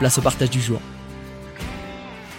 place au partage du jour.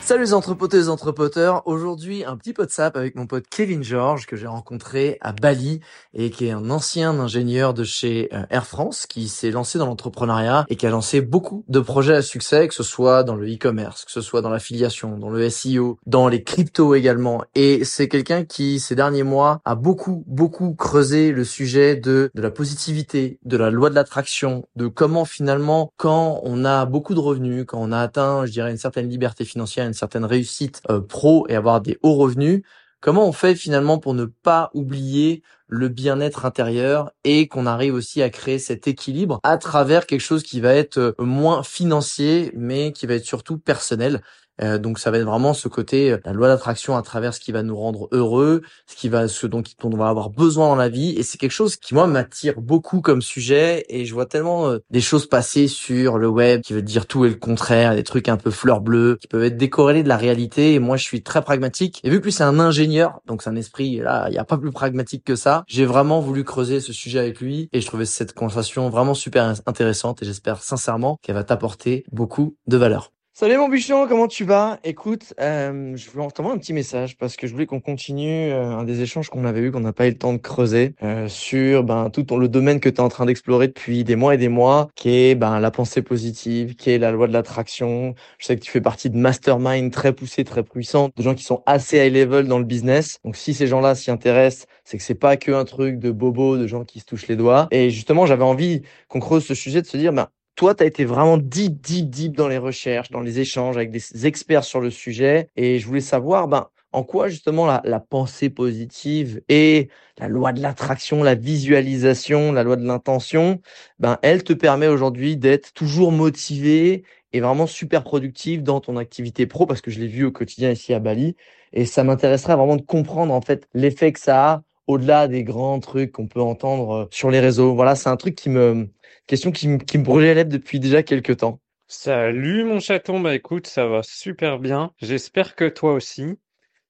Salut les entrepoteuses et entrepoteurs. Aujourd'hui, un petit pot de sap avec mon pote Kevin George que j'ai rencontré à Bali et qui est un ancien ingénieur de chez euh, Air France qui s'est lancé dans l'entrepreneuriat et qui a lancé beaucoup de projets à succès, que ce soit dans le e-commerce, que ce soit dans l'affiliation, dans le SEO, dans les cryptos également. Et c'est quelqu'un qui, ces derniers mois, a beaucoup, beaucoup creusé le sujet de, de la positivité, de la loi de l'attraction, de comment finalement, quand on a beaucoup de revenus, quand on a atteint, je dirais, une certaine liberté financière, une certaine réussite euh, pro et avoir des hauts revenus, comment on fait finalement pour ne pas oublier le bien-être intérieur et qu'on arrive aussi à créer cet équilibre à travers quelque chose qui va être euh, moins financier mais qui va être surtout personnel? Euh, donc ça va être vraiment ce côté, euh, la loi d'attraction à travers ce qui va nous rendre heureux, ce qui va, ce dont, on va avoir besoin dans la vie. Et c'est quelque chose qui moi m'attire beaucoup comme sujet. Et je vois tellement euh, des choses passer sur le web qui veut dire tout et le contraire, des trucs un peu fleurs bleues qui peuvent être décorrélés de la réalité. Et moi je suis très pragmatique. Et vu que c'est un ingénieur, donc c'est un esprit là, il n'y a pas plus pragmatique que ça. J'ai vraiment voulu creuser ce sujet avec lui et je trouvais cette conversation vraiment super intéressante. Et j'espère sincèrement qu'elle va t'apporter beaucoup de valeur. Salut mon bûcheron, comment tu vas? Écoute, euh, je voulais t'envoyer un petit message parce que je voulais qu'on continue euh, un des échanges qu'on avait eu, qu'on n'a pas eu le temps de creuser euh, sur ben, tout le domaine que tu es en train d'explorer depuis des mois et des mois, qui est ben, la pensée positive, qui est la loi de l'attraction. Je sais que tu fais partie de mastermind très poussés, très puissants, de gens qui sont assez high level dans le business. Donc si ces gens-là s'y intéressent, c'est que c'est pas que un truc de bobo, de gens qui se touchent les doigts. Et justement, j'avais envie qu'on creuse ce sujet, de se dire, ben, toi, tu as été vraiment deep, deep, deep dans les recherches, dans les échanges avec des experts sur le sujet. Et je voulais savoir, ben, en quoi justement la, la, pensée positive et la loi de l'attraction, la visualisation, la loi de l'intention, ben, elle te permet aujourd'hui d'être toujours motivé et vraiment super productif dans ton activité pro parce que je l'ai vu au quotidien ici à Bali. Et ça m'intéresserait vraiment de comprendre en fait l'effet que ça a au-delà des grands trucs qu'on peut entendre euh, sur les réseaux. Voilà, c'est un truc qui me, question qui, me, qui me brûlait lèvres depuis déjà quelques temps. Salut mon chaton, bah écoute, ça va super bien. J'espère que toi aussi.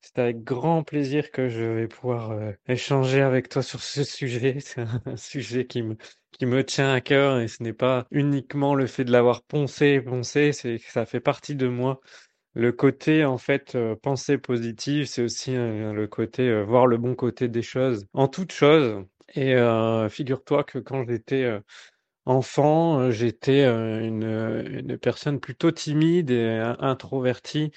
C'est avec grand plaisir que je vais pouvoir euh, échanger avec toi sur ce sujet. C'est un sujet qui me, qui me tient à cœur et ce n'est pas uniquement le fait de l'avoir poncé, poncé, c'est ça fait partie de moi. Le côté, en fait, euh, pensée positive, c'est aussi euh, le côté voir le bon côté des choses en toute chose. Et figure-toi que quand j'étais Enfant, euh, j'étais, euh, une, une personne plutôt timide et introvertie,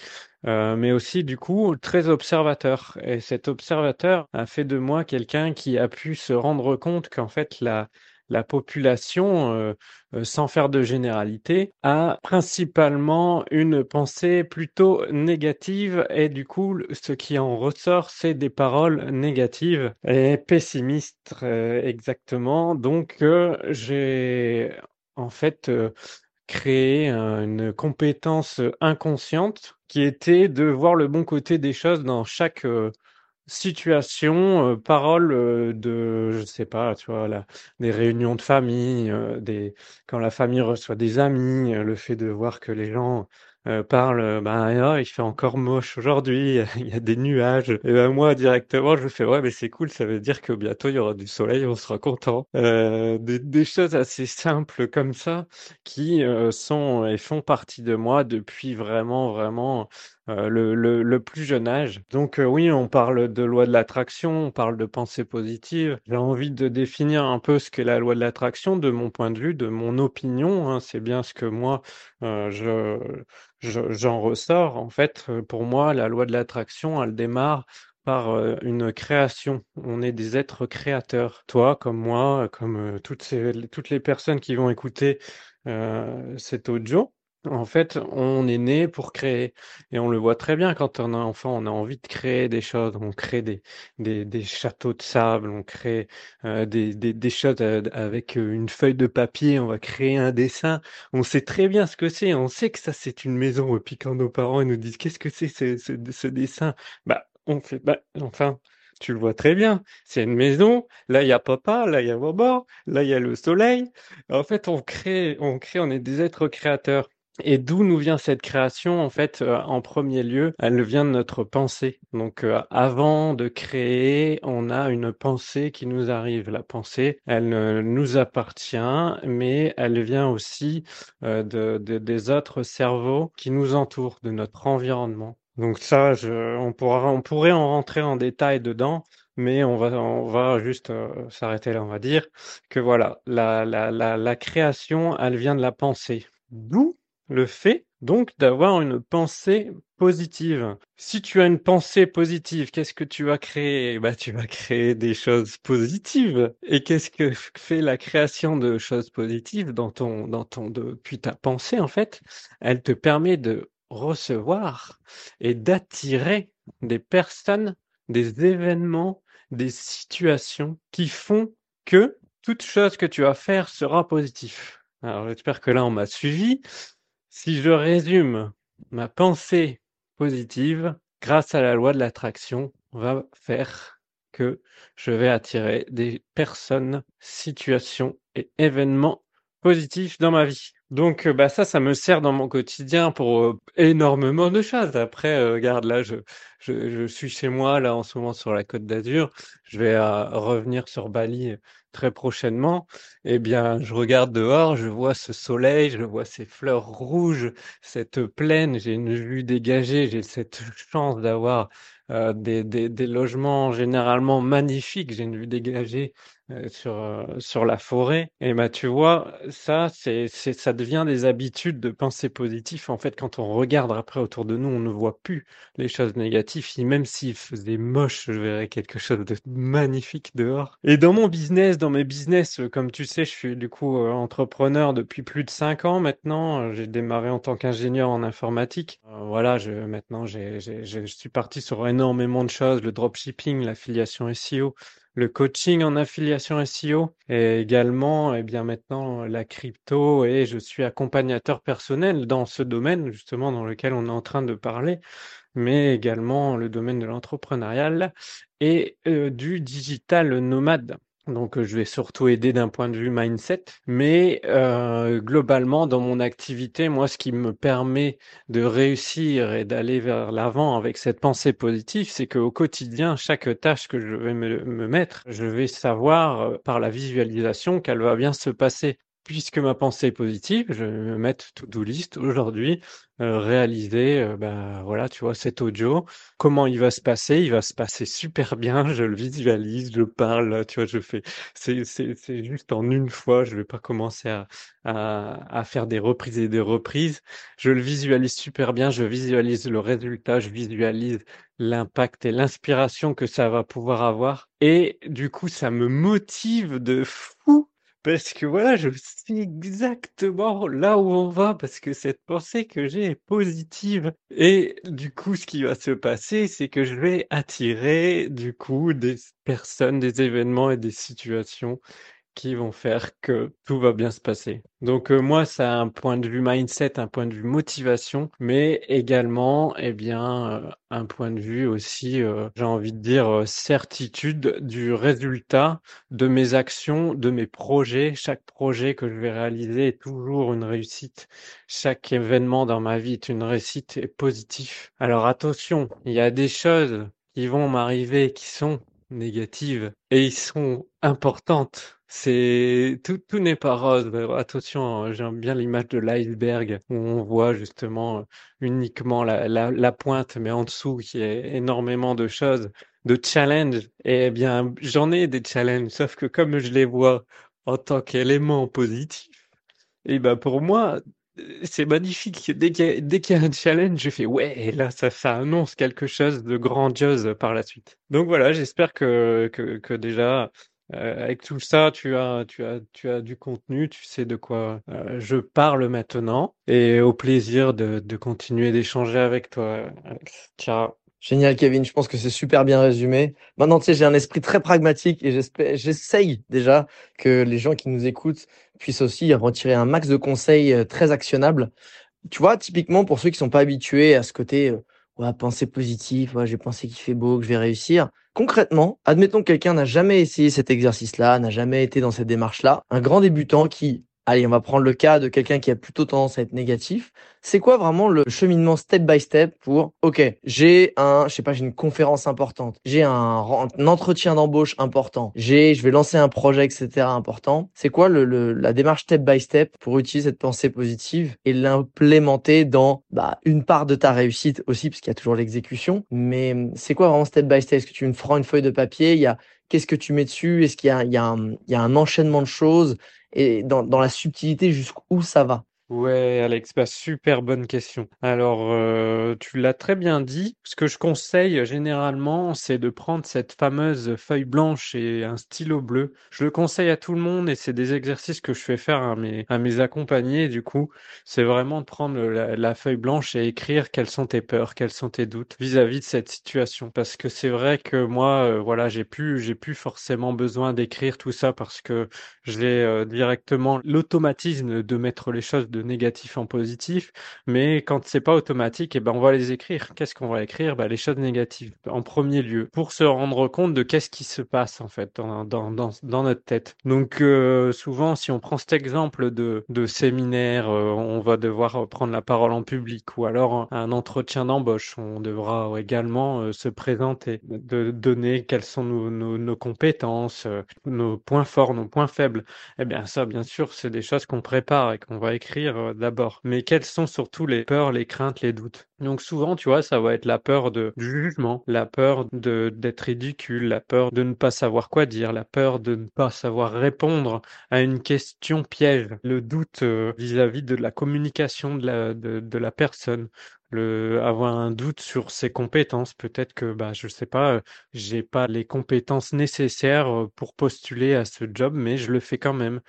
euh, mais aussi du coup très observateur et cet observateur a fait de moi quelqu'un qui a pu se rendre compte qu'en fait la la population, euh, euh, sans faire de généralité, a principalement une pensée plutôt négative et du coup, ce qui en ressort, c'est des paroles négatives et pessimistes euh, exactement. Donc, j'ai en fait créé une compétence inconsciente qui était de voir le bon côté des choses dans chaque situation, euh, parole euh, de, je sais pas, tu vois, là, des réunions de famille, euh, des, quand la famille reçoit des amis, le fait de voir que les gens euh, parle, ben ah, il fait encore moche aujourd'hui, il y a des nuages. Et ben moi directement, je fais ouais, mais c'est cool, ça veut dire que bientôt il y aura du soleil, on sera content. Euh, des, des, choses assez simples comme ça qui euh, sont et font partie de moi depuis vraiment vraiment euh, le, le, le, plus jeune âge. Donc euh, oui, on parle de loi de l'attraction, on parle de pensée positive. J'ai envie de définir un peu ce qu'est la loi de l'attraction de mon point de vue, de mon opinion. Hein. C'est bien ce que moi, euh, je, je, j'en ressors. En fait, pour moi, la loi de l'attraction, elle démarre par une création. On est des êtres créateurs. Toi, comme moi, comme toutes, ces, toutes les personnes qui vont écouter euh, cet audio. En fait, on est né pour créer et on le voit très bien quand on est enfant, on a envie de créer des choses, on crée des des châteaux de sable, on crée, heu, des des des choses, heu, avec, une feuille de papier, on va créer un dessin. On sait très bien ce que c'est, on sait que ça c'est une maison et puis quand nos parents ils nous disent: «Qu'est-ce que c'est ce ce ce dessin?» bah, on fait: «Bah, enfin, tu le vois très bien, c'est une maison, là il y a papa, là il y a maman, là il y a le soleil». En fait, on crée on crée, on est des êtres créateurs. Et d'où nous vient cette création? En fait, heu, en premier lieu, elle vient de notre pensée. Donc, heu, avant de créer, on a une pensée qui nous arrive. La pensée, elle nous appartient, mais elle vient aussi, heu, de de des autres cerveaux qui nous entourent, de notre environnement. Donc ça, je on pourra on pourrait en rentrer en détail dedans, mais on va on va juste, heu, s'arrêter là. On va dire que voilà, la la la la création, elle vient de la pensée. D'où le fait donc d'avoir une pensée positive. Si tu as une pensée positive, qu'est-ce que tu vas créer? Bah, tu vas créer des choses positives. Et qu'est-ce que fait la création de choses positives dans ton, dans ton, depuis ta pensée, en fait? Elle te permet de recevoir et d'attirer des personnes, des événements, des situations qui font que toute chose que tu vas faire sera positive. Alors, j'espère que là, on m'a suivi. Si je résume, ma pensée positive, grâce à la loi de l'attraction, va faire que je vais attirer des personnes, situations et événements positifs dans ma vie. Donc, bah ça, ça me sert dans mon quotidien pour euh, énormément de choses. Après, euh, regarde, là, je, je, suis chez moi, là, en ce moment, sur la Côte d'Azur. Je vais euh, revenir sur Bali très prochainement, eh bien, je regarde dehors, je vois ce soleil, je vois ces fleurs rouges, cette plaine, j'ai une vue dégagée, j'ai cette chance d'avoir euh, des, logements généralement magnifiques, j'ai une vue dégagée euh, sur, euh, la forêt. Et bah, tu vois, ça, ça devient des habitudes de pensée positive. En fait, quand on regarde après autour de nous, on ne voit plus les choses négatives. Même s'il faisait moche, je verrais quelque chose de magnifique dehors. Et dans mon business, dans mes business, comme tu sais, je suis du coup entrepreneur depuis plus de cinq ans maintenant. J'ai démarré en tant qu'ingénieur en informatique. voilà, je, maintenant, j'ai, j'ai, je suis parti sur énormément de choses, le dropshipping, l'affiliation SEO, le coaching en affiliation SEO et également, eh bien maintenant, la crypto et je suis accompagnateur personnel dans ce domaine justement dans lequel on est en train de parler, mais également le domaine de l'entrepreneurial et euh, du digital nomade. Donc, je vais surtout aider d'un point de vue mindset, mais euh, globalement, dans mon activité, moi, ce qui me permet de réussir et d'aller vers l'avant avec cette pensée positive, c'est qu'au quotidien, chaque tâche que je vais me, me mettre, je vais savoir euh, par la visualisation qu'elle va bien se passer puisque ma pensée est positive, je vais me mettre to-do list aujourd'hui, euh, réaliser, euh, bah, voilà, tu vois, cet audio. Comment il va se passer? Il va se passer super bien, je le visualise, je parle, tu vois, je fais c'est juste en une fois, je vais pas commencer à à à faire des reprises et des reprises. Je le visualise super bien, je visualise le résultat, je visualise l'impact et l'inspiration que ça va pouvoir avoir et du coup, ça me motive de fou parce que voilà, je sais exactement là où on va, parce que cette pensée que j'ai est positive. Et du coup, ce qui va se passer, c'est que je vais attirer, du coup, des personnes, des événements et des situations qui vont faire que tout va bien se passer. Donc euh, moi, ça a un point de vue mindset, un point de vue motivation, mais également, eh bien, euh, un point de vue aussi, euh, j'ai envie de dire, certitude du résultat de mes actions, de mes projets. Chaque projet que je vais réaliser est toujours une réussite. Chaque événement dans ma vie est une réussite et positif. Alors attention, il y a des choses qui vont m'arriver qui sont négatives et ils sont importantes. C'est tout, tout n'est pas rose. Attention, hein, j'aime bien l'image de l'iceberg où on voit justement euh, uniquement la, la, pointe, mais en dessous qui est énormément de choses, de challenges. Et eh bien, j'en ai des challenges, sauf que comme je les vois en tant qu'élément positif, et ben pour moi, c'est magnifique. Dès qu'il y, a, un challenge, je fais ouais, là, ça, annonce quelque chose de grandiose par la suite. Donc voilà, j'espère que, déjà, euh, avec tout ça, tu as du contenu, tu sais de quoi euh, je parle maintenant. Et au plaisir de, de continuer d'échanger avec toi, Ciao. Génial, Kevin. Je pense que c'est super bien résumé. Maintenant, tu sais, j'ai un esprit très pragmatique et j'essaye déjà que les gens qui nous écoutent puissent aussi retirer un max de conseils euh, très actionnables. Tu vois, typiquement, pour ceux qui sont pas habitués à ce côté, euh, ouais, penser positif, ouais, j'ai pensé qu'il fait beau, que je vais réussir. Concrètement, admettons que quelqu'un n'a jamais essayé cet exercice-là, n'a jamais été dans cette démarche-là, un grand débutant qui Allez, on va prendre le cas de quelqu'un qui a plutôt tendance à être négatif. C'est quoi vraiment le cheminement step by step pour, OK, j'ai un, je sais pas, j'ai une conférence importante, j'ai un, entretien d'embauche important, j'ai, je vais lancer un projet, etc. important. C'est quoi le, le, la démarche step by step pour utiliser cette pensée positive et l'implémenter dans bah, une part de ta réussite aussi, parce qu'il y a toujours l'exécution. Mais c'est quoi vraiment step by step? Est-ce que tu me prends une feuille de papier? Il y a qu'est-ce que tu mets dessus? Est-ce qu'il y y, y a un enchaînement de choses? Et dans, dans la subtilité jusqu'où ça va Ouais, Alex, bah, super bonne question. Alors, euh, tu l'as très bien dit. Ce que je conseille généralement, c'est de prendre cette fameuse feuille blanche et un stylo bleu. Je le conseille à tout le monde et c'est des exercices que je fais faire à mes, à mes accompagnés. Du coup, c'est vraiment de prendre la, feuille blanche et écrire quelles sont tes peurs, quels sont tes doutes vis-à-vis de cette situation. Parce que c'est vrai que moi, euh, voilà, j'ai plus, j'ai plus forcément besoin d'écrire tout ça parce que je l'ai euh, directement l'automatisme de mettre les choses de négatif en positif, mais quand c'est pas automatique, et eh ben on va les écrire. Qu'est-ce qu'on va écrire? Ben, Les choses négatives en premier lieu, pour se rendre compte de qu'est-ce qui se passe en fait dans, dans, dans, notre tête. Donc euh, souvent, si on prend cet exemple de, de séminaire, euh, on va devoir prendre la parole en public, ou alors un entretien d'embauche, on devra également euh, se présenter, de donner quelles sont nos, nos, nos compétences, nos points forts, nos points faibles. Eh bien ça, bien sûr, c'est des choses qu'on prépare et qu'on va écrire euh, d'abord, mais quelles sont surtout les peurs, les craintes, les doutes? Donc souvent, tu vois, ça va être la peur de, du jugement, la peur de d'être ridicule, la peur de ne pas savoir quoi dire, la peur de ne pas savoir répondre à une question piège, le doute euh, vis-à-vis de la communication de la, de, la personne, le, avoir un doute sur ses compétences. Peut-être que, bah, je sais pas, euh, j'ai pas les compétences nécessaires pour postuler à ce job, mais je le fais quand même.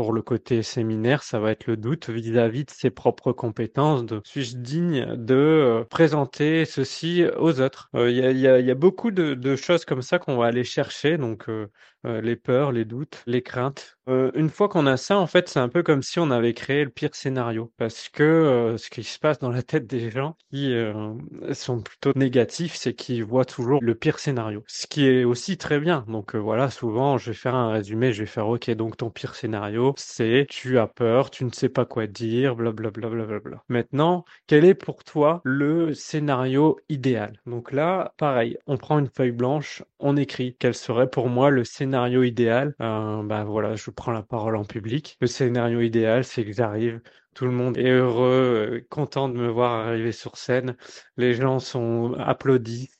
Pour le côté séminaire, ça va être le doute vis-à-vis de ses propres compétences. De suis-je digne de euh, présenter ceci aux autres? Euh, Il y, a, beaucoup de, de choses comme ça qu'on va aller chercher. Donc euh, euh, les peurs, les doutes, les craintes. Euh, une fois qu'on a ça, en fait, c'est un peu comme si on avait créé le pire scénario. Parce que euh, ce qui se passe dans la tête des gens qui sont plutôt négatifs, c'est qu'ils voient toujours le pire scénario. Ce qui est aussi très bien. Donc voilà, souvent, je vais faire un résumé, je vais faire, OK, donc ton pire scénario, c'est tu as peur, tu ne sais pas quoi dire, blablabla. Bla, bla, bla, Maintenant, quel est pour toi le scénario idéal? Donc là, pareil, on prend une feuille blanche, on écrit quel serait pour moi le scénario scénario idéal, euh, bah voilà, je prends la parole en public. Le scénario idéal, c'est que j'arrive, tout le monde est heureux, euh, content de me voir arriver sur scène. Les gens sont applaudis,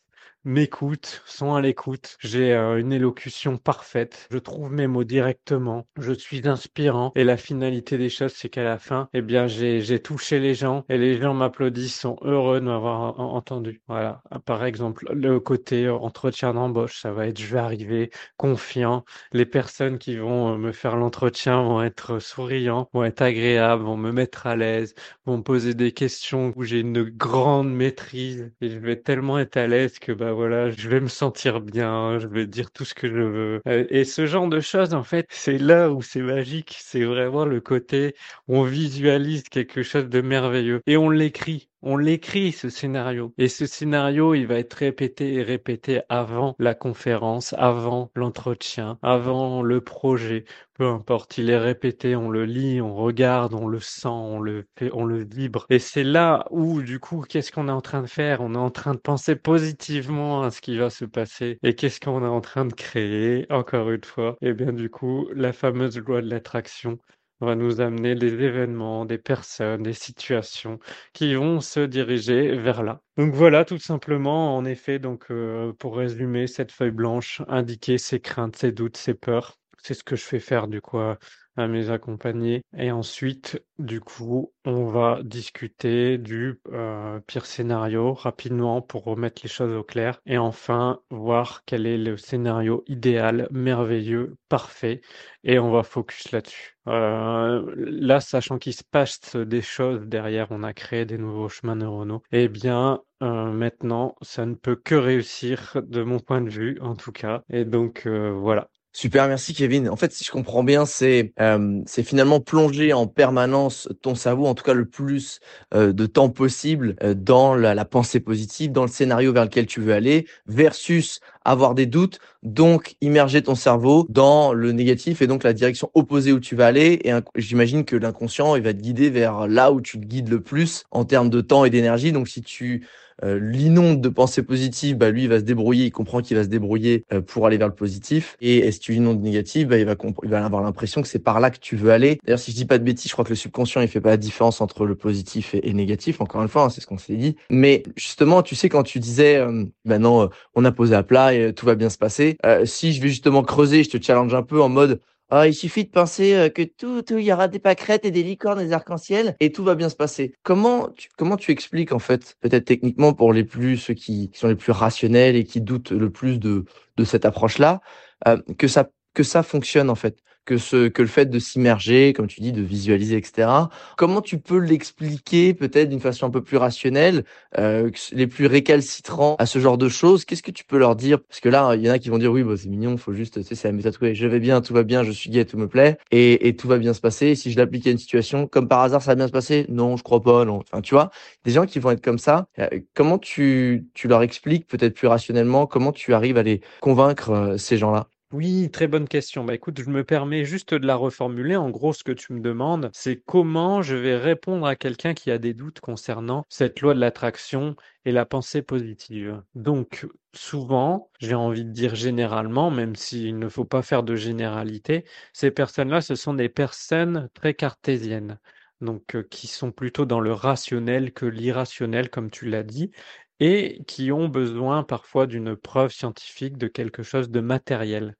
m'écoutent, sont à l'écoute. J'ai euh, une élocution parfaite. Je trouve mes mots directement. Je suis inspirant. Et la finalité des choses, c'est qu'à la fin, eh bien, j'ai, touché les gens et les gens m'applaudissent, sont heureux de m'avoir entendu. Voilà. Par exemple, le côté entretien d'embauche, ça va être, je vais arriver confiant. Les personnes qui vont euh, me faire l'entretien vont être souriants, vont être agréables, vont me mettre à l'aise, vont me poser des questions où j'ai une grande maîtrise et je vais tellement être à l'aise que, bah, bah voilà, je vais me sentir bien, je vais dire tout ce que je veux. Euh, et ce genre de choses, en fait, c'est là où c'est magique. C'est vraiment le côté on visualise quelque chose de merveilleux et on l'écrit. On l'écrit ce scénario. Et ce scénario il va être répété et répété avant la conférence, avant l'entretien, avant le projet, peu importe, il est répété, on le lit, on regarde, on le sent, on le fait, on le vibre. Et c'est là où du coup qu'est-ce qu'on est en train de faire? On est en train de penser positivement à ce qui va se passer. Et qu'est-ce qu'on est en train de créer encore une fois? Et eh bien du coup la fameuse loi de l'attraction va nous amener des événements, des personnes, des situations qui vont se diriger vers là. Donc voilà, tout simplement, en effet, donc euh, pour résumer, cette feuille blanche, indiquer ses craintes, ses doutes, ses peurs. C'est ce que je fais faire du coup à mes accompagnés. Et ensuite, du coup, on va discuter du euh, pire scénario rapidement pour remettre les choses au clair. Et enfin, voir quel est le scénario idéal, merveilleux, parfait. Et on va focus là-dessus. Euh, là, sachant qu'il se passe des choses derrière, on a créé des nouveaux chemins neuronaux. Eh bien, euh, maintenant, ça ne peut que réussir de mon point de vue, en tout cas. Et donc, voilà. Super, merci Kevin. En fait, si je comprends bien, c'est euh, c'est finalement plonger en permanence ton cerveau, en tout cas le plus euh, de temps possible, euh, dans la, la, pensée positive, dans le scénario vers lequel tu veux aller, versus avoir des doutes, donc immerger ton cerveau dans le négatif et donc la direction opposée où tu vas aller. Et j'imagine que l'inconscient, il va te guider vers là où tu te guides le plus en termes de temps et d'énergie. Donc si tu euh, l'inonde de pensées positives, bah lui il va se débrouiller, il comprend qu'il va se débrouiller euh, pour aller vers le positif. Et si tu l'inondes négatif, bah, il va il va avoir l'impression que c'est par là que tu veux aller. D'ailleurs, si je dis pas de bêtises, je crois que le subconscient il fait pas la différence entre le positif et, négatif. Encore une fois, hein, c'est ce qu'on s'est dit. Mais justement, tu sais quand tu disais, euh, bah non, on a posé à plat et tout va bien se passer. si je vais justement creuser, je te challenge un peu en mode ah, il suffit de penser euh, que tout, tout, il y aura des pâquerettes et des licornes, des arcs-en-ciel, et tout va bien se passer. Comment tu, comment tu expliques, en fait, peut-être techniquement pour les plus, ceux qui, sont les plus rationnels et qui doutent le plus de, de cette approche-là, euh, que ça, que ça fonctionne, en fait? Que ce que le fait de s'immerger, comme tu dis, de visualiser, etc. Comment tu peux l'expliquer peut-être d'une façon un peu plus rationnelle, euh, les plus récalcitrants à ce genre de choses? Qu'est-ce que tu peux leur dire? Parce que là, il y en a qui vont dire oui, bah, c'est mignon, faut juste, tu sais, c'est la méthode je vais bien, tout va bien, je suis gay, tout me plaît, et, et tout va bien se passer. si je l'applique à une situation, comme par hasard, ça va bien se passer? Non, je crois pas, non. Enfin, tu vois, des gens qui vont être comme ça. Euh, comment tu tu leur expliques peut-être plus rationnellement Comment tu arrives à les convaincre euh, ces gens-là? Oui, très bonne question. Bah, écoute, je me permets juste de la reformuler. En gros, ce que tu me demandes, c'est comment je vais répondre à quelqu'un qui a des doutes concernant cette loi de l'attraction et la pensée positive. Donc, souvent, j'ai envie de dire généralement, même s'il ne faut pas faire de généralité, ces personnes-là, ce sont des personnes très cartésiennes donc euh, qui sont plutôt dans le rationnel que l'irrationnel, comme tu l'as dit, et qui ont besoin parfois d'une preuve scientifique de quelque chose de matériel.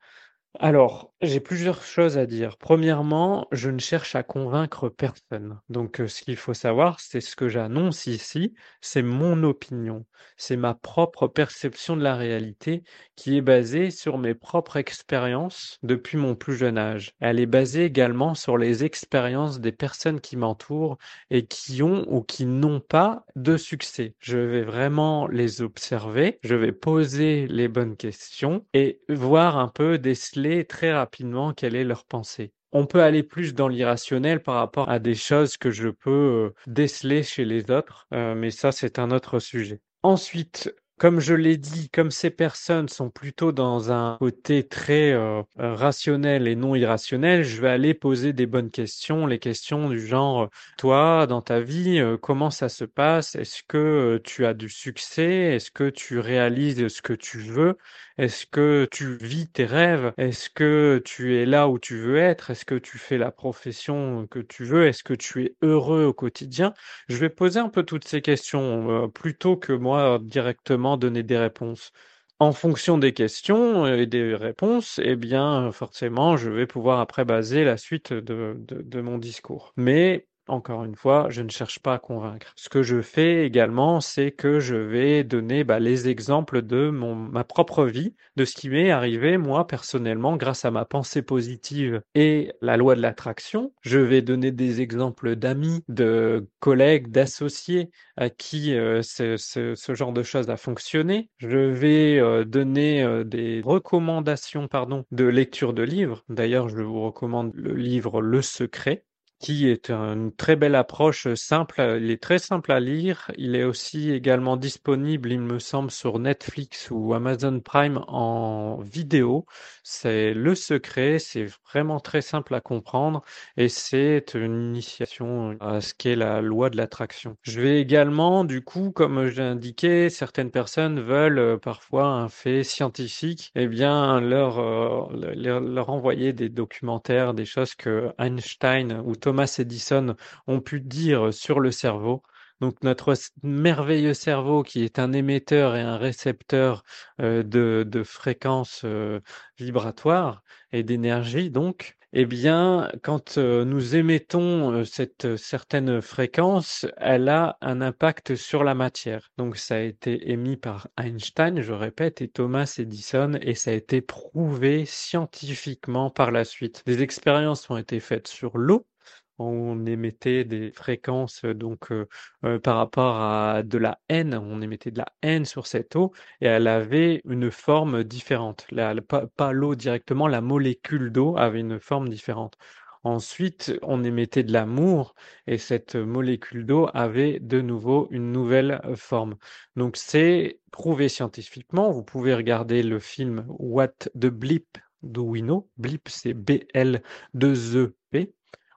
Alors, j'ai plusieurs choses à dire. Premièrement, je ne cherche à convaincre personne. Donc, euh, ce qu'il faut savoir, c'est ce que j'annonce ici, c'est mon opinion, c'est ma propre perception de la réalité qui est basée sur mes propres expériences depuis mon plus jeune âge. Elle est basée également sur les expériences des personnes qui m'entourent et qui ont ou qui n'ont pas de succès. Je vais vraiment les observer, je vais poser les bonnes questions et voir un peu déceler très rapidement quelle est leur pensée. On peut aller plus dans l'irrationnel par rapport à des choses que je peux euh, déceler chez les autres, euh, mais ça c'est un autre sujet. Ensuite, comme je l'ai dit, comme ces personnes sont plutôt dans un côté très euh, euh, rationnel et non irrationnel, je vais aller poser des bonnes questions, les questions du genre toi dans ta vie, euh, comment ça se passe? Est-ce que tu as du succès? Est-ce que tu réalises ce que tu veux? Est-ce que tu vis tes rêves? Est-ce que tu es là où tu veux être? Est-ce que tu fais la profession que tu veux? Est-ce que tu es heureux au quotidien? Je vais poser un peu toutes ces questions plutôt que moi directement donner des réponses. En fonction des questions et des réponses, eh bien, forcément, je vais pouvoir après baser la suite de, de, mon discours. Mais encore une fois, je ne cherche pas à convaincre. Ce que je fais également, c'est que je vais donner bah, les exemples de mon, ma propre vie, de ce qui m'est arrivé moi personnellement grâce à ma pensée positive et la loi de l'attraction. Je vais donner des exemples d'amis, de collègues, d'associés à qui euh, ce, ce, genre de choses a fonctionné. Je vais euh, donner euh, des recommandations pardon, de lecture de livres. D'ailleurs, je vous recommande le livre Le Secret qui est une très belle approche simple. Il est très simple à lire. Il est aussi également disponible, il me semble, sur Netflix ou Amazon Prime en vidéo. C'est le secret. C'est vraiment très simple à comprendre et c'est une initiation à ce qu'est la loi de l'attraction. Je vais également, du coup, comme j'ai indiqué, certaines personnes veulent euh, parfois un fait scientifique, eh bien, leur, euh, leur, leur envoyer des documentaires, des choses que Einstein ou Thomas Edison ont pu dire sur le cerveau. Donc notre merveilleux cerveau qui est un émetteur et un récepteur euh, de, fréquences euh, vibratoires et d'énergie, donc, eh bien, quand euh, nous émettons cette certaine fréquence, elle a un impact sur la matière. Donc ça a été émis par Einstein, je répète, et Thomas Edison, et ça a été prouvé scientifiquement par la suite. Des expériences ont été faites sur l'eau, on émettait des fréquences donc euh, euh, par rapport à de la haine, on émettait de la haine sur cette eau et elle avait une forme différente. pas, l'eau directement, la molécule d'eau avait une forme différente. Ensuite, on émettait de l'amour et cette molécule d'eau avait de nouveau une nouvelle forme. Donc c'est prouvé scientifiquement. Vous pouvez regarder le film What the Blip Do We Know? Blip, c'est B-L-2-E-P.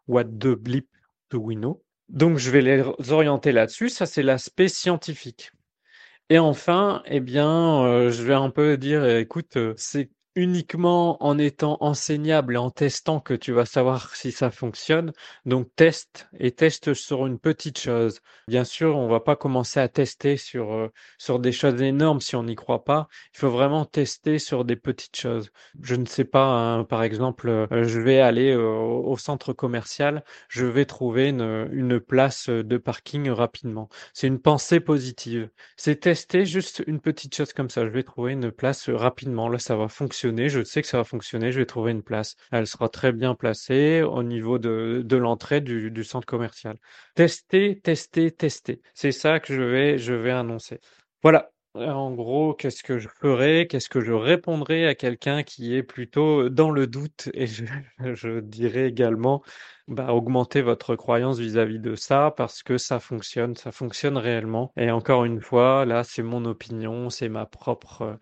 What the Blip do we know? Donc, je vais les orienter là-dessus. Ça, c'est l'aspect scientifique. Et enfin, eh bien, euh, je vais un peu dire, écoute, euh, c'est uniquement en étant enseignable et en testant que tu vas savoir si ça fonctionne. Donc teste et teste sur une petite chose. Bien sûr, on va pas commencer à tester sur euh, sur des choses énormes si on n'y croit pas. Il faut vraiment tester sur des petites choses. Je ne sais pas, hein, par exemple, euh, je vais aller euh, au centre commercial, je vais trouver une, une place de parking rapidement. C'est une pensée positive. C'est tester juste une petite chose comme ça. Je vais trouver une place rapidement. Là, ça va fonctionner je sais que ça va fonctionner, je vais trouver une place. Elle sera très bien placée au niveau de, de l'entrée du, centre commercial. Tester, tester, tester. C'est ça que je vais, je vais annoncer. Voilà. En gros, qu'est-ce que je ferai? Qu'est-ce que je répondrai à quelqu'un qui est plutôt dans le doute? Et je, je dirais également, bah, augmenter votre croyance vis-à-vis de ça parce que ça fonctionne, ça fonctionne réellement. Et encore une fois, là, c'est mon opinion, c'est ma propre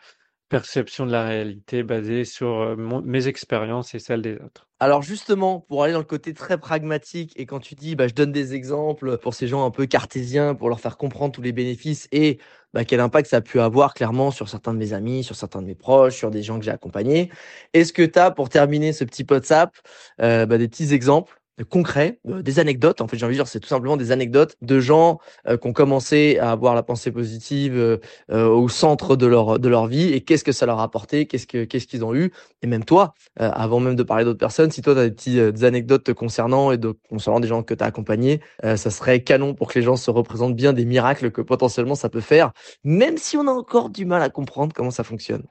perception de la réalité basée sur euh, mes expériences et celles des autres. Alors justement, pour aller dans le côté très pragmatique et quand tu dis bah, je donne des exemples pour ces gens un peu cartésiens pour leur faire comprendre tous les bénéfices et bah, quel impact ça a pu avoir clairement sur certains de mes amis, sur certains de mes proches, sur des gens que j'ai accompagnés, est-ce que tu as pour terminer ce petit WhatsApp euh, bah, des petits exemples concrets, euh, des anecdotes. En fait, j'ai envie de dire, c'est tout simplement des anecdotes de gens euh, qui ont commencé à avoir la pensée positive euh, au centre de leur de leur vie et qu'est-ce que ça leur a apporté, qu'est-ce que qu'est-ce qu'ils ont eu. Et même toi, avant même de parler d'autres personnes, si toi tu as des petites anecdotes concernant et de, concernant des gens que tu as accompagnés, ça serait canon pour que les gens se représentent bien des miracles que potentiellement ça peut faire, même si on a encore du mal à comprendre comment ça fonctionne.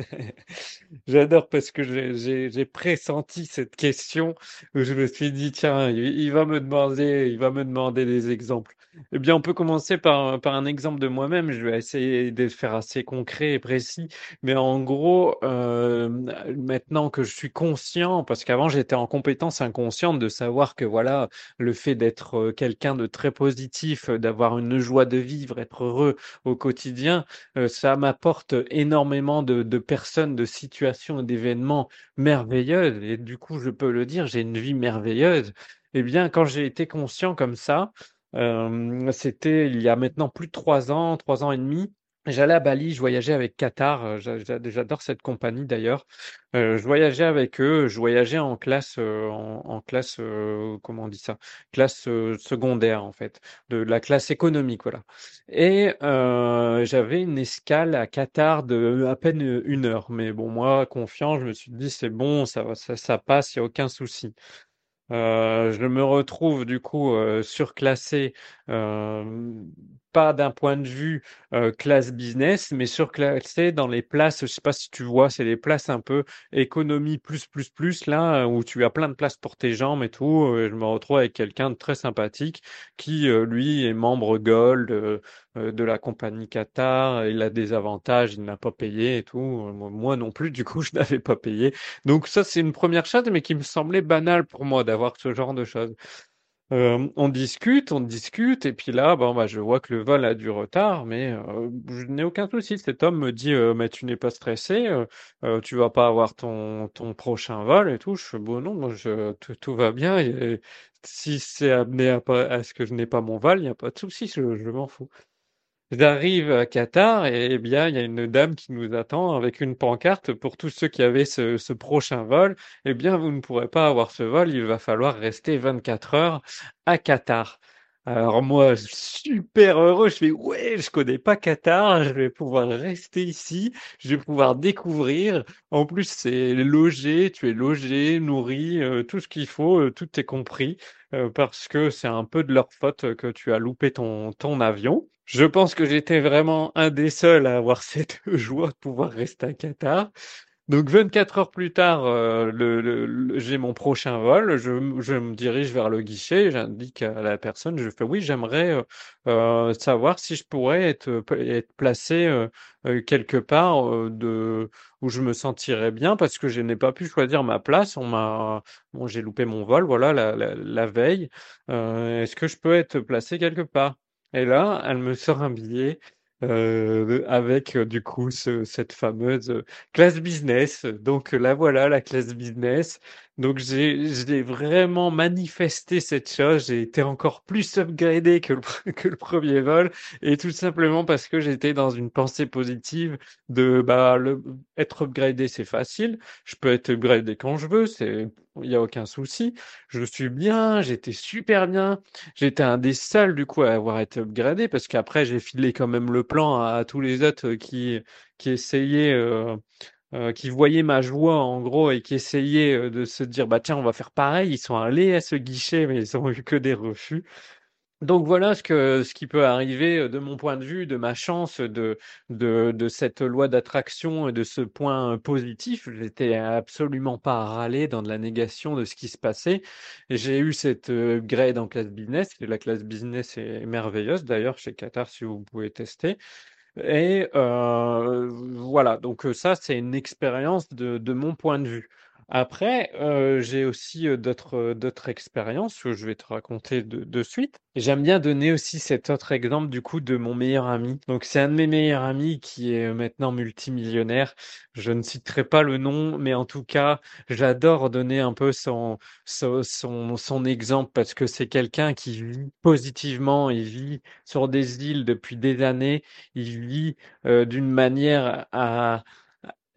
J'adore parce que j'ai pressenti cette question où je me suis dit, tiens, il va me demander, il va me demander des exemples. Eh bien, on peut commencer par, par un exemple de moi-même. Je vais essayer de faire assez concret et précis. Mais en gros, euh, maintenant que je suis conscient, parce qu'avant j'étais en compétence inconsciente de savoir que voilà, le fait d'être euh, quelqu'un de très positif, d'avoir une joie de vivre, être heureux au quotidien, euh, ça m'apporte énormément de, de personnes, de situations, d'événements merveilleuses. Et du coup, je peux le dire, j'ai une vie merveilleuse. Eh bien, quand j'ai été conscient comme ça, euh, c'était il y a maintenant plus de trois ans, trois ans et demi. J'allais à Bali, je voyageais avec Qatar, euh, j'adore cette compagnie d'ailleurs. Euh, je voyageais avec eux, je voyageais en classe, en, classe, comment on dit ça, classe secondaire en fait, de la classe économique, voilà. Et j'avais une escale à Qatar de à peine une heure, mais bon moi confiant, je me suis dit c'est bon, ça ça, ça passe, il y a aucun souci. Euh, je me retrouve du coup euh, surclassé, euh, pas d'un point de vue euh, classe business, mais surclassé dans les places, je sais pas si tu vois, c'est les places un peu économie plus plus plus là où tu as plein de places pour tes jambes et tout. Euh, je me retrouve avec quelqu'un de très sympathique qui euh, lui est membre Gold euh, euh, de la compagnie Qatar. Il a des avantages, il n'a pas payé et tout. Moi non plus, du coup, je n'avais pas payé. Donc ça, c'est une première chose, mais qui me semblait banale pour moi d'avoir ce genre de choses. On discute, on discute, et puis là, bon, bah, je vois que le vol a du retard, mais euh, je n'ai aucun souci. Cet homme me dit, mais tu n'es pas stressé, tu vas pas avoir ton, ton prochain vol et tout. Je fais, bon, non, moi, je, tout, va bien. Et, si c'est amené à, à ce que je n'ai pas mon vol, il n'y a pas de souci, je, je m'en fous. J'arrive à Qatar et eh bien, il y a une dame qui nous attend avec une pancarte pour tous ceux qui avaient ce, ce prochain vol. Eh bien, vous ne pourrez pas avoir ce vol, il va falloir rester 24 heures à Qatar. Alors moi, super heureux, je fais ouais, je connais pas Qatar, je vais pouvoir rester ici, je vais pouvoir découvrir. En plus, c'est logé, tu es logé, nourri, euh, tout ce qu'il faut, euh, tout est compris, euh, parce que c'est un peu de leur faute que tu as loupé ton ton avion. Je pense que j'étais vraiment un des seuls à avoir cette joie de pouvoir rester à Qatar. Donc 24 heures plus tard, euh, j'ai mon prochain vol. Je, me dirige vers le guichet. J'indique à la personne, je fais oui, j'aimerais euh, euh, savoir si je pourrais être, placé quelque part de où je me sentirais bien parce que je n'ai pas pu choisir ma place. On m'a, bon, j'ai loupé mon vol, voilà, la, la, veille. Est-ce que je peux être placé quelque part? Et là, elle me sort un billet. euh, avec euh, du coup ce- cette fameuse Classe business, donc la voilà, la classe business. Donc j'ai vraiment manifesté cette chose, j'ai été encore plus upgradé que le, que le premier vol, et tout simplement parce que j'étais dans une pensée positive de bah le, être upgradé c'est facile, je peux être upgradé quand je veux, c'est il y a aucun souci, je suis bien, j'étais super bien, j'étais un des seuls du coup à avoir été upgradé parce qu'après j'ai filé quand même le plan à, à tous les autres qui qui essayaient euh, euh, qui voyaient ma joie en gros et qui essayaient euh, de se dire bah tiens on va faire pareil. Ils sont allés à ce guichet mais ils ont eu que des refus. Donc voilà ce que ce qui peut arriver euh, de mon point de vue de ma chance de de de cette loi d'attraction et de ce point positif. J'étais absolument pas à râler dans de la négation de ce qui se passait. J'ai eu cette upgrade en classe business. La classe business est merveilleuse d'ailleurs chez Qatar si vous pouvez tester et euh, voilà, donc euh, ça, c'est une expérience de, de mon point de vue. Après, euh, j'ai aussi d'autres d'autres expériences que je vais te raconter de, de suite. J'aime bien donner aussi cet autre exemple du coup de mon meilleur ami. Donc c'est un de mes meilleurs amis qui est maintenant multimillionnaire. Je ne citerai pas le nom, mais en tout cas, j'adore donner un peu son, son, son, exemple parce que c'est quelqu'un qui vit positivement, il vit sur des îles depuis des années il vit euh, d'une manière à...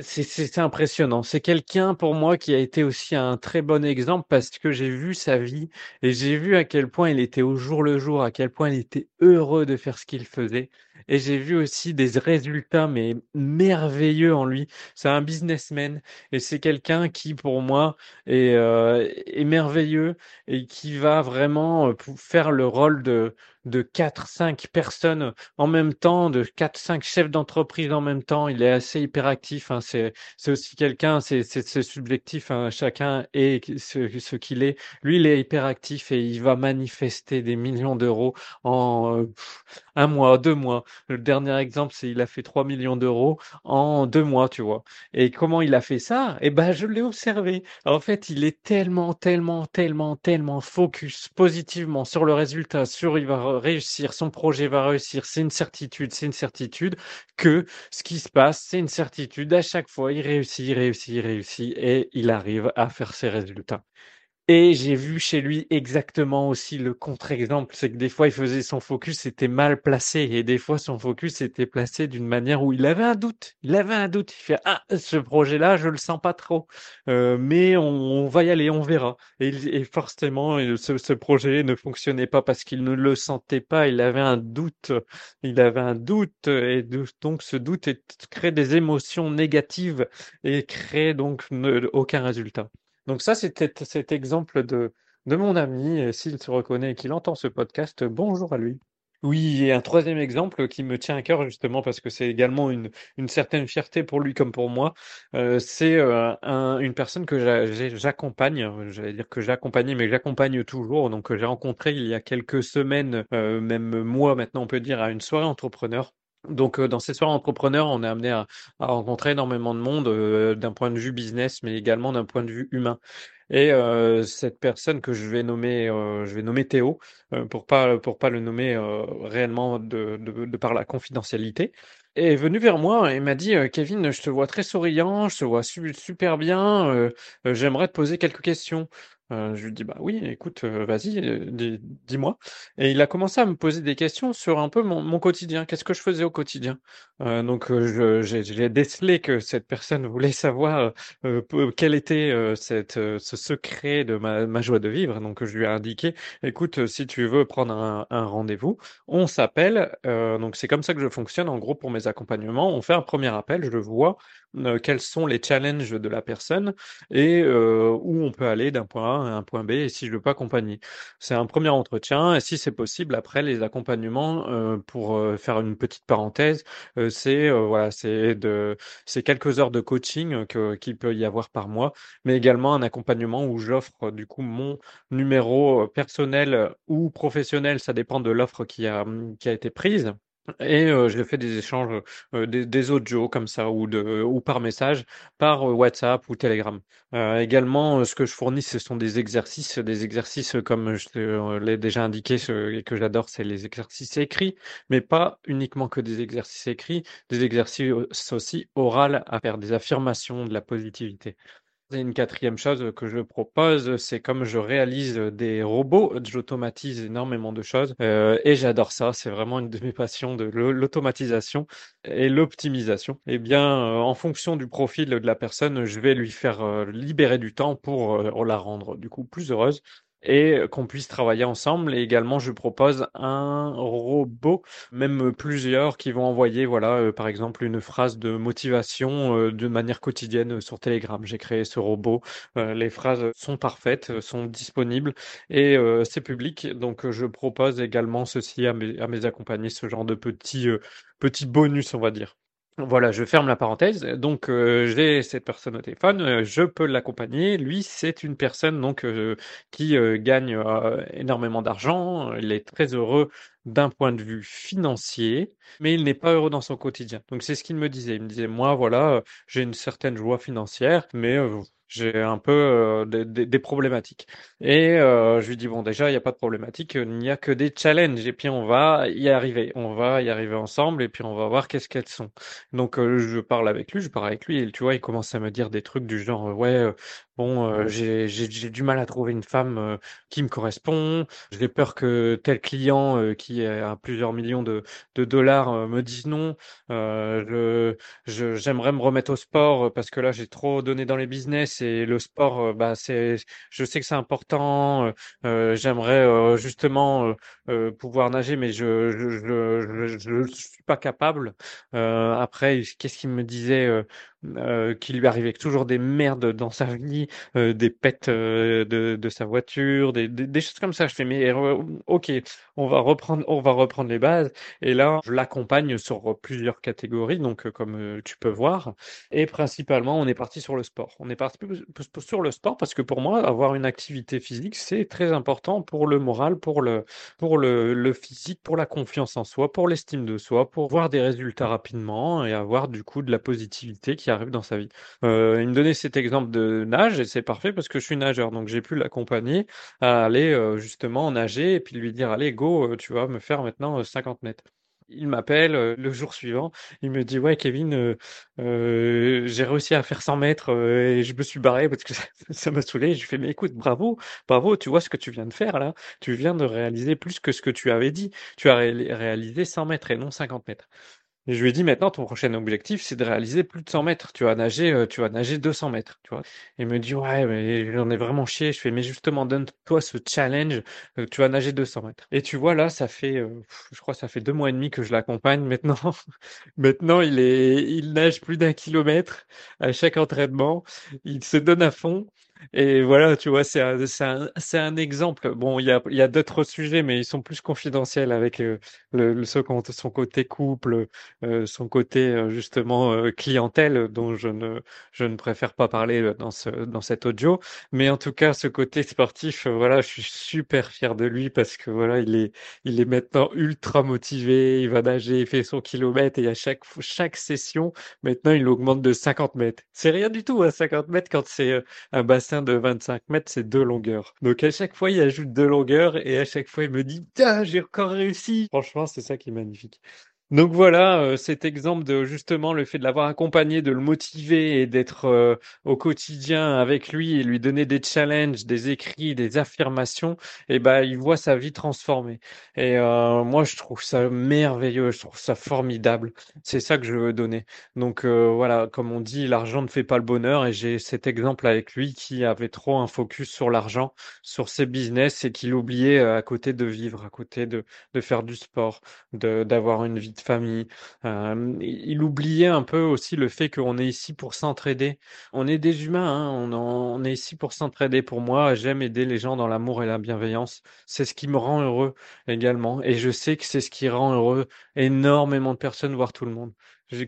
C'est impressionnant. C'est quelqu'un pour moi qui a été aussi un très bon exemple parce que j'ai vu sa vie et j'ai vu à quel point il était au jour le jour, à quel point il était heureux de faire ce qu'il faisait. Et j'ai vu aussi des résultats mais merveilleux en lui. C'est un businessman et c'est quelqu'un qui pour moi est, euh, est merveilleux et qui va vraiment euh, faire le rôle de de quatre, cinq personnes en même temps, de quatre, cinq chefs d'entreprise en même temps. Il est assez hyperactif. Hein. C'est, c'est aussi quelqu'un, c'est, c'est, c'est subjectif. hein. Chacun est ce, ce qu'il est. Lui, il est hyperactif et il va manifester des millions d'euros en euh, un mois, deux mois. Le dernier exemple, c'est il a fait 3 millions d'euros en deux mois, tu vois. Et comment il a fait ça? Eh ben, je l'ai observé. En fait, il est tellement, tellement, tellement, tellement focus positivement sur le résultat, sur il va réussir, son projet va réussir, c'est une certitude, c'est une certitude que ce qui se passe, c'est une certitude. À chaque fois, il réussit, il réussit, il réussit et il arrive à faire ses résultats. Et j'ai vu chez lui exactement aussi le contre-exemple, c'est que des fois il faisait son focus était mal placé et des fois son focus était placé d'une manière où il avait un doute. Il avait un doute. Il fait ah ce projet-là je le sens pas trop, Euh, mais on, va y aller, on verra. Et, forcément ce, ce projet ne fonctionnait pas parce qu'il ne le sentait pas. Il avait un doute. Il avait un doute et donc ce doute crée des émotions négatives et crée donc aucun résultat. Donc ça, c'était cet exemple de, mon ami. S'il se reconnaît et qu'il entend ce podcast, bonjour à lui. Oui, et un troisième exemple qui me tient à cœur justement parce que c'est également une, certaine fierté pour lui comme pour moi, euh, c'est euh, un- une personne que j'accompagne, j'allais dire que j'accompagne, mais j'accompagne toujours, donc que j'ai rencontré il y a quelques semaines, euh, même mois maintenant on peut dire, à une soirée entrepreneur. Donc dans ces soirées entrepreneurs, on est amené à, rencontrer énormément de monde d'un point de vue business, mais également d'un point de vue humain. Et cette personne que je vais nommer, je vais nommer Théo, pour pas pour pas le nommer réellement de, de, par la confidentialité, est venu vers moi et m'a dit Kevin, je te vois très souriant, je te vois su- super bien, j'aimerais te poser quelques questions. Euh, je lui dis bah oui, écoute, euh, vas-y, euh, dis- dis-moi. Et il a commencé à me poser des questions sur un peu mon, mon quotidien, qu'est-ce que je faisais au quotidien? Donc j'ai décelé que cette personne voulait savoir quel était cette, ce secret de ma, ma joie de vivre. Donc je lui ai indiqué, écoute, si tu veux prendre un, un rendez-vous, on s'appelle. Donc c'est comme ça que je fonctionne en gros pour mes accompagnements. On fait un premier appel, je vois euh, quels sont les challenges de la personne et euh, où on peut aller d'un point A à un point B et si je veux pas accompagner. C'est un premier entretien et si c'est possible, après les accompagnements, euh, pour euh, faire une petite parenthèse, euh, c'est euh, voilà, c'est de c'est quelques heures de coaching euh, que, qu'il peut y avoir par mois, mais également un accompagnement où j'offre euh, du coup mon numéro euh, personnel euh, ou professionnel, ça dépend de l'offre qui a, qui a été prise. Et euh, je fais des échanges, euh, des, des audios comme ça, ou, de, ou par message, par euh, WhatsApp ou Telegram. Également, ce que je fournis, ce sont des exercices, des exercices comme je l'ai déjà indiqué et que j'adore, c'est les exercices écrits, mais pas uniquement que des exercices écrits, des exercices aussi oraux à faire, des affirmations, de la positivité. Et une quatrième chose que je propose, c'est comme je réalise des robots, j'automatise énormément de choses euh, et j'adore ça. C'est vraiment une de mes passions de l'au- l'automatisation et l'optimisation. Eh bien, euh, en fonction du profil de la personne, je vais lui faire euh, libérer du temps pour la rendre du coup plus heureuse et qu'on puisse travailler ensemble. Et également, je propose un robot même plusieurs qui vont envoyer, voilà, euh, par exemple, une phrase de motivation euh, de manière quotidienne sur Telegram. J'ai créé ce robot. Euh, les phrases sont parfaites, sont disponibles et euh, c'est public. Donc, je propose également ceci à mes, à mes accompagnés, ce genre de petits, euh, petits bonus, on va dire. Voilà, je ferme la parenthèse. Donc, euh, j'ai cette personne au téléphone, euh, je peux l'accompagner. Lui, c'est une personne donc euh, qui euh, gagne euh, énormément d'argent. Il est très heureux d'un point de vue financier, mais il n'est pas heureux dans son quotidien. Donc, c'est ce qu'il me disait. Il me disait, moi, voilà, euh, j'ai une certaine joie financière, mais euh, j'ai un peu euh, des, problématiques. Et je lui dis, bon, déjà, il n'y a pas de problématique, il n'y a que des challenges. Et puis, on va y arriver. On va y arriver ensemble, et puis on va voir qu'est-ce qu'elles sont. Donc je parle avec lui, je parle avec lui, et tu vois, il commence à me dire des trucs du genre, ouais, bon, j'ai du mal à trouver une femme qui me correspond. J'ai peur que tel client euh, qui a plusieurs millions de dollars euh, me dise non. Euh, j'aimerais me remettre au sport euh, parce que là j'ai trop donné dans les business et le sport, euh, bah c'est, je sais que c'est important. euh, euh, j'aimerais euh, justement euh, euh, pouvoir nager, mais je je je je, suis pas capable. Euh, après, qu'est-ce qu'il me disait euh, qu'il lui arrivait toujours des merdes dans sa vie, euh, des pètes euh, de, de sa voiture, des, des, des choses comme ça. Je fais mais euh, ok, on va reprendre, on va reprendre les bases. Et là, je l'accompagne sur plusieurs catégories, donc euh, comme euh, tu peux voir. Et principalement, on est parti sur le sport. On est parti sur le sport parce que pour moi, avoir une activité physique, c'est très important pour le moral, pour le pour le, le physique, pour la confiance en soi, pour l'estime de soi, pour voir des résultats rapidement et avoir du coup de la positivité qui arrive dans sa vie. Euh, il me donnait cet exemple de nage et c'est parfait parce que je suis nageur, donc j'ai pu l'accompagner à aller euh, justement nager et puis lui dire allez go, euh, tu vas me faire maintenant euh, 50 mètres. Il m'appelle le jour suivant, il me dit ouais Kevin, j'ai réussi à faire 100 mètres et je me suis barré parce que ça, m'a saoulé. Je fais mais écoute bravo, bravo, tu vois ce que tu viens de faire là, tu viens de réaliser plus que ce que tu avais dit. Tu as ré- réalisé 100 mètres et non 50 mètres. Et je lui ai dit maintenant ton prochain objectif c'est de réaliser plus de 100 mètres. Tu vas nager, euh, tu vas nager 200 mètres, tu vois. Il me dit ouais mais j'en ai vraiment chié. Je fais mais justement donne-toi ce challenge, euh, tu vas nager 200 mètres. Et tu vois là ça fait, euh, je crois ça fait deux mois et demi que je l'accompagne maintenant. Maintenant il est, il nage plus d'un kilomètre à chaque entraînement. Il se donne à fond. Et voilà, tu vois, c'est un, c'est un, un exemple. Bon, il y a, y a d'autres sujets, mais ils sont plus confidentiels avec euh, le, le, son, côté couple, euh, son côté euh, justement euh, clientèle, dont je ne, je ne préfère pas parler dans ce, dans cet audio. Mais en tout cas, ce côté sportif, voilà, je suis super fier de lui parce que voilà, il est, il est maintenant ultra motivé. Il va nager, il fait son kilomètre et à chaque, chaque session, maintenant, il augmente de 50 mètres. C'est rien du tout, à hein, 50 mètres quand c'est un bassin de 25 mètres, c'est deux longueurs. Donc à chaque fois, il ajoute deux longueurs et à chaque fois, il me dit, j'ai encore réussi. Franchement, c'est ça qui est magnifique. Donc voilà, euh, cet exemple de justement le fait de l'avoir accompagné, de le motiver et d'être euh, au quotidien avec lui et lui donner des challenges, des écrits, des affirmations, et eh ben il voit sa vie transformée. Et euh, moi je trouve ça merveilleux, je trouve ça formidable. C'est ça que je veux donner. Donc voilà, comme on dit, l'argent ne fait pas le bonheur et j'ai cet exemple avec lui qui avait trop un focus sur l'argent, sur ses business et qu'il oubliait à côté de vivre, à côté de faire du sport, de d'avoir une vie de famille. Il oubliait un peu aussi le fait qu'on est ici pour s'entraider. On est des humains, hein, on, on, est ici pour s'entraider. Pour moi, j'aime aider les gens dans l'amour et la bienveillance. C'est ce qui me rend heureux également. Et je sais que c'est ce qui rend heureux énormément de personnes, voire tout le monde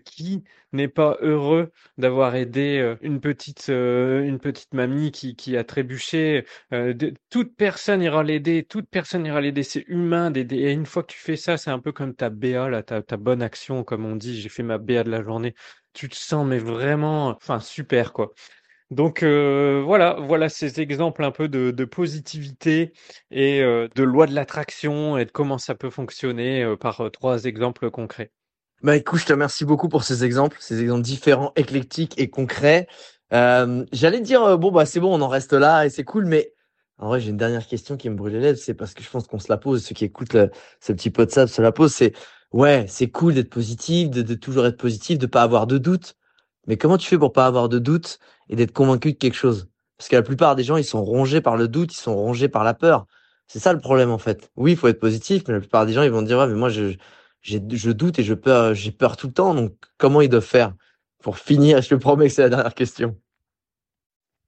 qui n'est pas heureux d'avoir aidé euh, une petite euh, une mamie qui, a trébuché. Euh, toute personne ira l'aider toute personne ira l'aider. C'est humain d'aider. Et une fois que tu fais ça c'est un peu comme ta BA là ta, bonne action comme on dit. J'ai fait ma BA de la journée. Tu te sens mais vraiment enfin super quoi. Donc voilà, voilà ces exemples un peu de positivité et de loi de l'attraction et de comment ça peut fonctionner par trois exemples concrets. Bah écoute, je te remercie beaucoup pour ces exemples, ces exemples différents, éclectiques et concrets. Euh, J'allais dire euh, bon bah c'est bon, on en reste là et c'est cool, mais en vrai j'ai une dernière question qui me brûle les lèvres, c'est parce que je pense qu'on se la pose, ceux qui écoutent ce petit pot de sable se la pose, c'est ouais c'est cool d'être positif, de, de, toujours être positif, de pas avoir de doute, mais comment tu fais pour pas avoir de doute et d'être convaincu de quelque chose? Parce que la plupart des gens ils sont rongés par le doute, ils sont rongés par la peur. C'est ça le problème en fait. Oui, il faut être positif, mais la plupart des gens ils vont dire ouais mais moi je je doute et je peur, j'ai peur tout le temps. Donc, comment ils doivent faire pour finir? Je te promets que c'est la dernière question.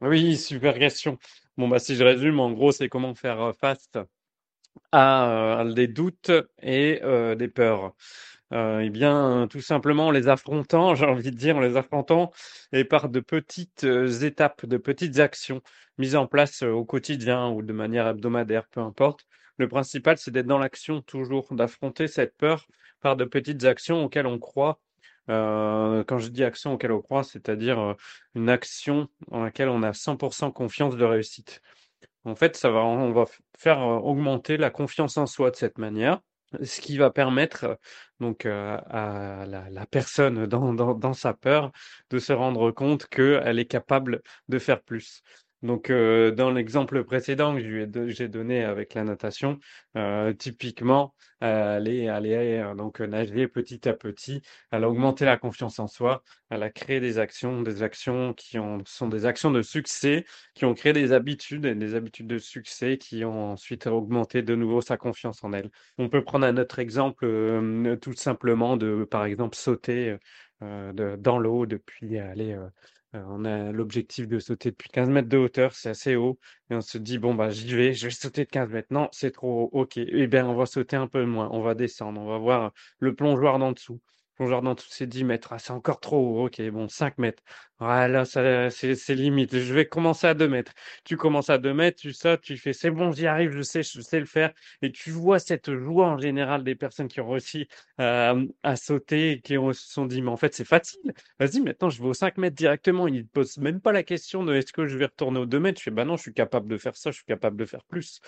Oui, super question. Bon, bah, si je résume, en gros, c'est comment faire euh, face à euh, des doutes et euh, des peurs. Euh, eh bien, tout simplement, en les affrontant, j'ai envie de dire, en les affrontant, et par de petites étapes, de petites actions mises en place au quotidien ou de manière hebdomadaire, peu importe. Le principal, c'est d'être dans l'action toujours, d'affronter cette peur par de petites actions auxquelles on croit. Euh, quand je dis action auxquelles on croit, c'est-à-dire euh, une action dans laquelle on a 100% confiance de réussite. En fait, ça va, on va faire euh, augmenter la confiance en soi de cette manière, ce qui va permettre donc à la, personne dans, sa peur de se rendre compte qu'elle est capable de faire plus. Donc, euh, dans l'exemple précédent que j'ai donné avec la natation, euh, typiquement, elle elle est euh, donc nager petit à petit, elle a augmenté la confiance en soi, elle a créé des actions, des actions qui ont, sont des actions de succès, qui ont créé des habitudes et des habitudes de succès qui ont ensuite augmenté de nouveau sa confiance en elle. On peut prendre un autre exemple, tout simplement de, par exemple, sauter dans l'eau depuis aller euh, on a l'objectif de sauter depuis 15 mètres de hauteur, c'est assez haut. Et on se dit, bon, bah, j'y vais, je vais sauter de 15 mètres. Non, c'est trop haut. OK. Eh bien, on va sauter un peu moins. On va descendre. On va voir le plongeoir d'en dessous. Le plongeoir d'en dessous, c'est 10 mètres. Ah, c'est encore trop haut. OK, bon, 5 mètres. Voilà, ça, c'est, limite. Je vais commencer à 2 mètres. Tu commences à 2 mètres, tu sautes, tu fais, c'est bon, j'y arrive, je sais, je sais le faire. Et tu vois cette joie en général des personnes qui ont réussi euh, à sauter et qui se sont dit, mais en fait, c'est facile. Vas-y, maintenant, je vais aux 5 mètres directement. Ils ne posent même pas la question de est-ce que je vais retourner aux 2 mètres? Je fais, bah non, je suis capable de faire ça, je suis capable de faire plus.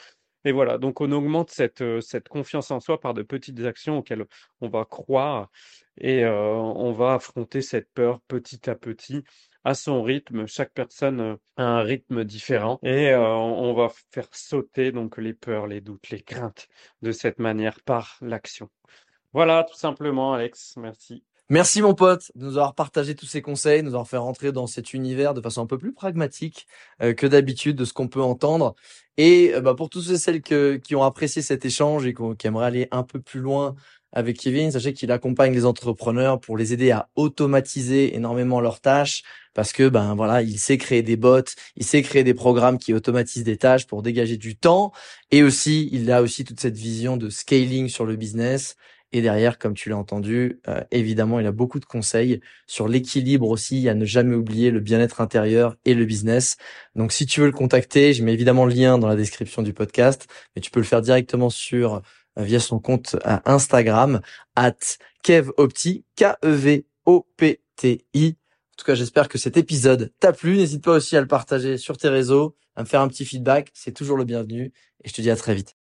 Et voilà, donc on augmente cette, euh, cette confiance en soi par de petites actions auxquelles on va croire et euh, on va affronter cette peur petit à petit à son rythme. Chaque personne euh, a un rythme différent et on va faire sauter donc les peurs, les doutes, les craintes de cette manière par l'action. Voilà, tout simplement, Alex. Merci. Merci mon pote de nous avoir partagé tous ces conseils, nous avoir fait rentrer dans cet univers de façon un peu plus pragmatique euh, que d'habitude de ce qu'on peut entendre. Et euh, bah, pour tous ceux et celles qui ont apprécié cet échange et qui aimeraient aller un peu plus loin avec Kevin, sachez qu'il accompagne les entrepreneurs pour les aider à automatiser énormément leurs tâches, parce que ben voilà, il sait créer des bots, il sait créer des programmes qui automatisent des tâches pour dégager du temps et aussi il a aussi toute cette vision de scaling sur le business et derrière, comme tu l'as entendu, euh, évidemment, il a beaucoup de conseils sur l'équilibre aussi, à ne jamais oublier le bien-être intérieur et le business. Donc, si tu veux le contacter, je mets évidemment le lien dans la description du podcast, mais tu peux le faire directement sur euh, via son compte à Instagram at kevopti, K-E-V-O-P-T-I. En tout cas, j'espère que cet épisode t'a plu. N'hésite pas aussi à le partager sur tes réseaux, à me faire un petit feedback. C'est toujours le bienvenu. Et je te dis à très vite.